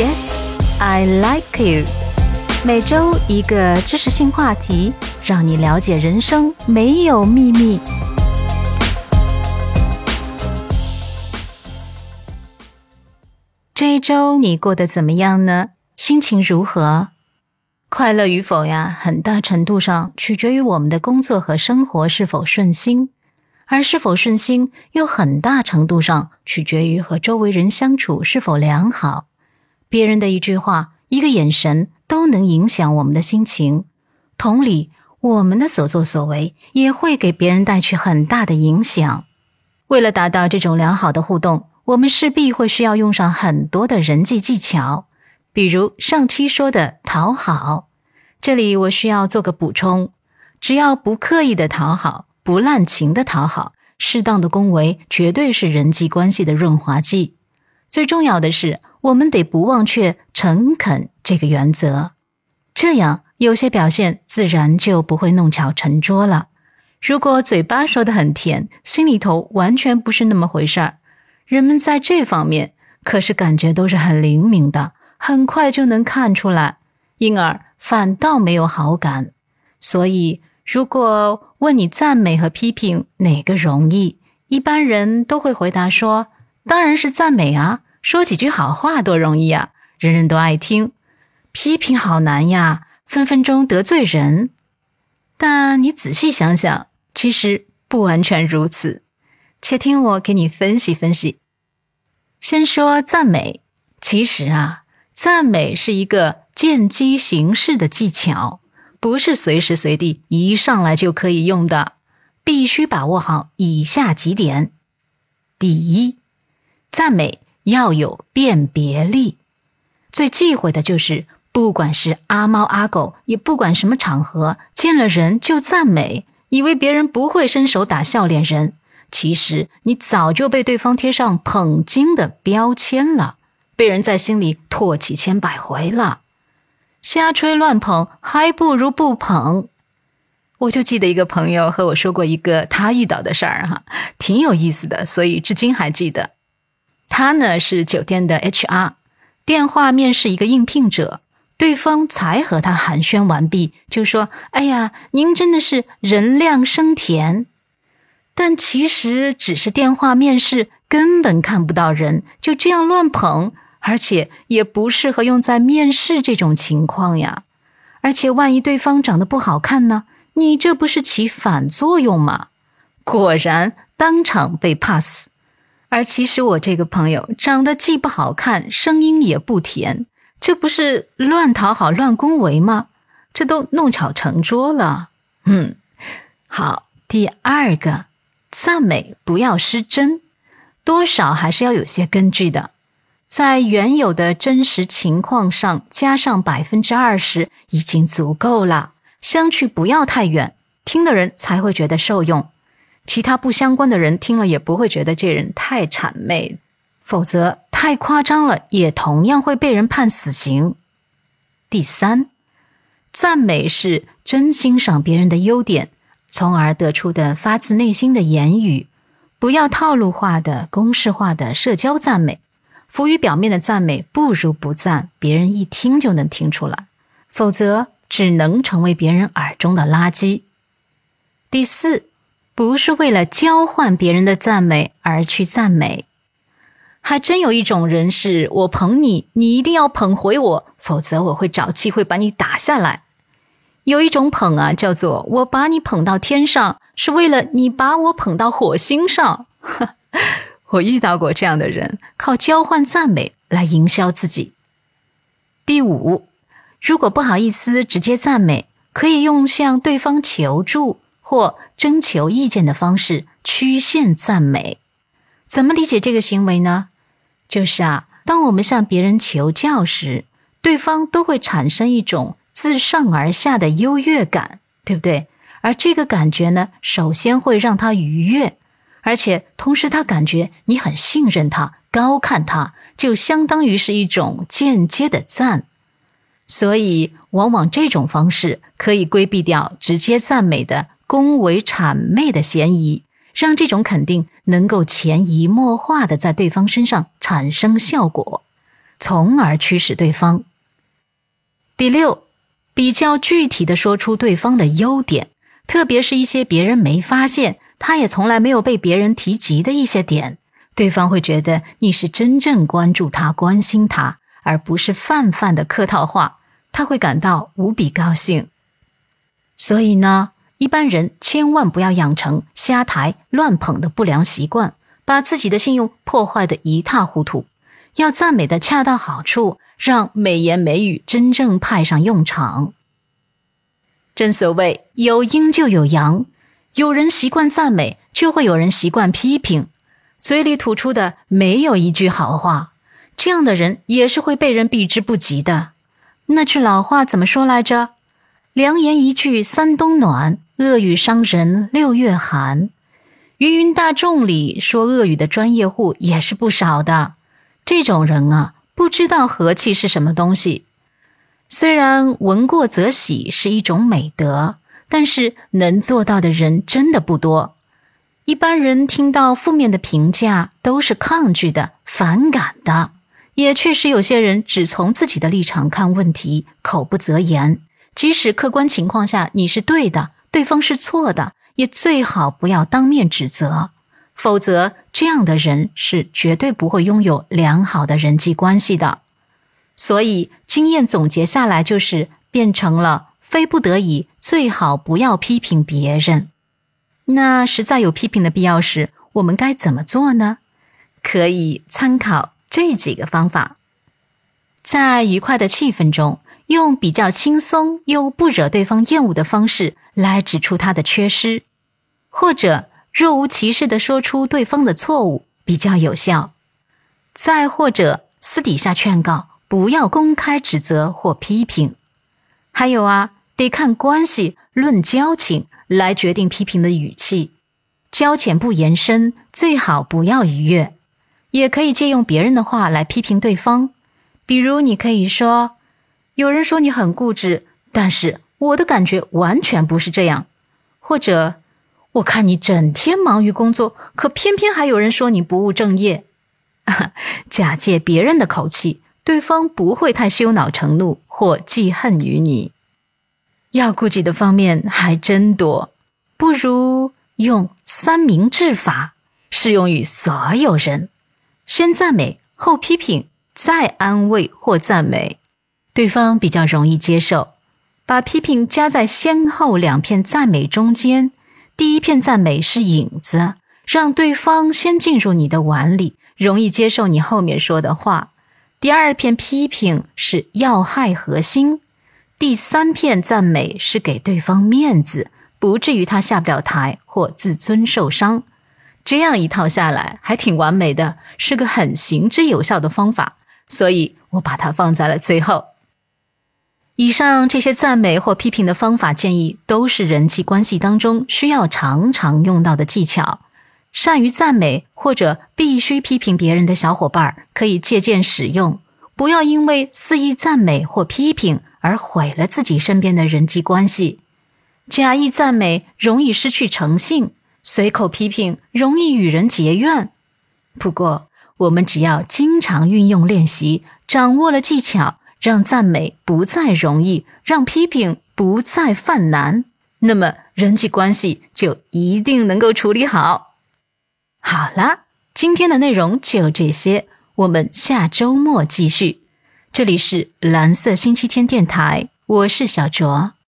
Yes, I like you。每周一个知识性话题，让你了解人生没有秘密。这一周你过得怎么样呢？心情如何？快乐与否呀，很大程度上取决于我们的工作和生活是否顺心。而是否顺心，又很大程度上取决于和周围人相处是否良好。别人的一句话、一个眼神，都能影响我们的心情。同理，我们的所作所为也会给别人带去很大的影响。为了达到这种良好的互动，我们势必会需要用上很多的人际技巧，比如上期说的讨好。这里我需要做个补充：只要不刻意的讨好。不滥情的讨好，适当的恭维，绝对是人际关系的润滑剂。最重要的是，我们得不忘却诚恳这个原则，这样有些表现自然就不会弄巧成拙了。如果嘴巴说的很甜，心里头完全不是那么回事儿，人们在这方面可是感觉都是很灵敏的，很快就能看出来，因而反倒没有好感。所以。如果问你赞美和批评哪个容易，一般人都会回答说：“当然是赞美啊，说几句好话多容易啊，人人都爱听。批评好难呀，分分钟得罪人。”但你仔细想想，其实不完全如此。且听我给你分析分析。先说赞美，其实啊，赞美是一个见机行事的技巧。不是随时随地一上来就可以用的，必须把握好以下几点：第一，赞美要有辨别力。最忌讳的就是，不管是阿猫阿狗，也不管什么场合，见了人就赞美，以为别人不会伸手打笑脸人。其实你早就被对方贴上捧金的标签了，被人在心里唾弃千百回了。瞎吹乱捧，还不如不捧。我就记得一个朋友和我说过一个他遇到的事儿哈，挺有意思的，所以至今还记得。他呢是酒店的 HR，电话面试一个应聘者，对方才和他寒暄完毕，就说：“哎呀，您真的是人靓声甜。”但其实只是电话面试，根本看不到人，就这样乱捧。而且也不适合用在面试这种情况呀。而且万一对方长得不好看呢？你这不是起反作用吗？果然当场被 pass。而其实我这个朋友长得既不好看，声音也不甜，这不是乱讨好、乱恭维吗？这都弄巧成拙了。嗯，好。第二个，赞美不要失真，多少还是要有些根据的。在原有的真实情况上加上百分之二十已经足够了，相距不要太远，听的人才会觉得受用。其他不相关的人听了也不会觉得这人太谄媚，否则太夸张了，也同样会被人判死刑。第三，赞美是真欣赏别人的优点，从而得出的发自内心的言语，不要套路化的、公式化的社交赞美。浮于表面的赞美不如不赞，别人一听就能听出来，否则只能成为别人耳中的垃圾。第四，不是为了交换别人的赞美而去赞美，还真有一种人是我捧你，你一定要捧回我，否则我会找机会把你打下来。有一种捧啊，叫做我把你捧到天上，是为了你把我捧到火星上。我遇到过这样的人，靠交换赞美来营销自己。第五，如果不好意思直接赞美，可以用向对方求助或征求意见的方式曲线赞美。怎么理解这个行为呢？就是啊，当我们向别人求教时，对方都会产生一种自上而下的优越感，对不对？而这个感觉呢，首先会让他愉悦。而且同时，他感觉你很信任他、高看他，就相当于是一种间接的赞。所以，往往这种方式可以规避掉直接赞美的恭维谄媚的嫌疑，让这种肯定能够潜移默化的在对方身上产生效果。从而驱使对方。第六，比较具体的说出对方的优点，特别是一些别人没发现，他也从来没有被别人提及的一些点，对方会觉得你是真正关注他、关心他，而不是泛泛的客套话，他会感到无比高兴。所以呢，一般人千万不要养成瞎抬乱捧的不良习惯，把自己的信用破坏的一塌糊涂。要赞美的恰到好处，让美言美语真正派上用场。正所谓有阴就有阳，有人习惯赞美，就会有人习惯批评，嘴里吐出的没有一句好话，这样的人也是会被人避之不及的。那句老话怎么说来着？良言一句三冬暖，恶语伤人六月寒。芸芸大众里说恶语的专业户也是不少的。这种人啊，不知道和气是什么东西。虽然闻过则喜是一种美德，但是能做到的人真的不多。一般人听到负面的评价都是抗拒的、反感的。也确实有些人只从自己的立场看问题，口不择言。即使客观情况下你是对的，对方是错的，也最好不要当面指责。否则，这样的人是绝对不会拥有良好的人际关系的。所以，经验总结下来就是变成了：非不得已，最好不要批评别人。那实在有批评的必要时，我们该怎么做呢？可以参考这几个方法：在愉快的气氛中，用比较轻松又不惹对方厌恶的方式来指出他的缺失，或者。若无其事地说出对方的错误比较有效，再或者私底下劝告，不要公开指责或批评。还有啊，得看关系，论交情来决定批评的语气。交浅不言深，最好不要逾越。也可以借用别人的话来批评对方，比如你可以说：“有人说你很固执，但是我的感觉完全不是这样。”或者。我看你整天忙于工作，可偏偏还有人说你不务正业。假借别人的口气，对方不会太羞恼成怒或记恨于你。要顾及的方面还真多，不如用三明治法，适用于所有人：先赞美，后批评，再安慰或赞美，对方比较容易接受。把批评加在先后两片赞美中间。第一片赞美是引子，让对方先进入你的碗里，容易接受你后面说的话。第二片批评是要害核心，第三片赞美是给对方面子，不至于他下不了台或自尊受伤。这样一套下来还挺完美的，是个很行之有效的方法，所以我把它放在了最后。以上这些赞美或批评的方法建议，都是人际关系当中需要常常用到的技巧。善于赞美或者必须批评别人的小伙伴，可以借鉴使用。不要因为肆意赞美或批评而毁了自己身边的人际关系。假意赞美容易失去诚信，随口批评容易与人结怨。不过，我们只要经常运用练习，掌握了技巧。让赞美不再容易，让批评不再犯难，那么人际关系就一定能够处理好。好啦，今天的内容就这些，我们下周末继续。这里是蓝色星期天电台，我是小卓。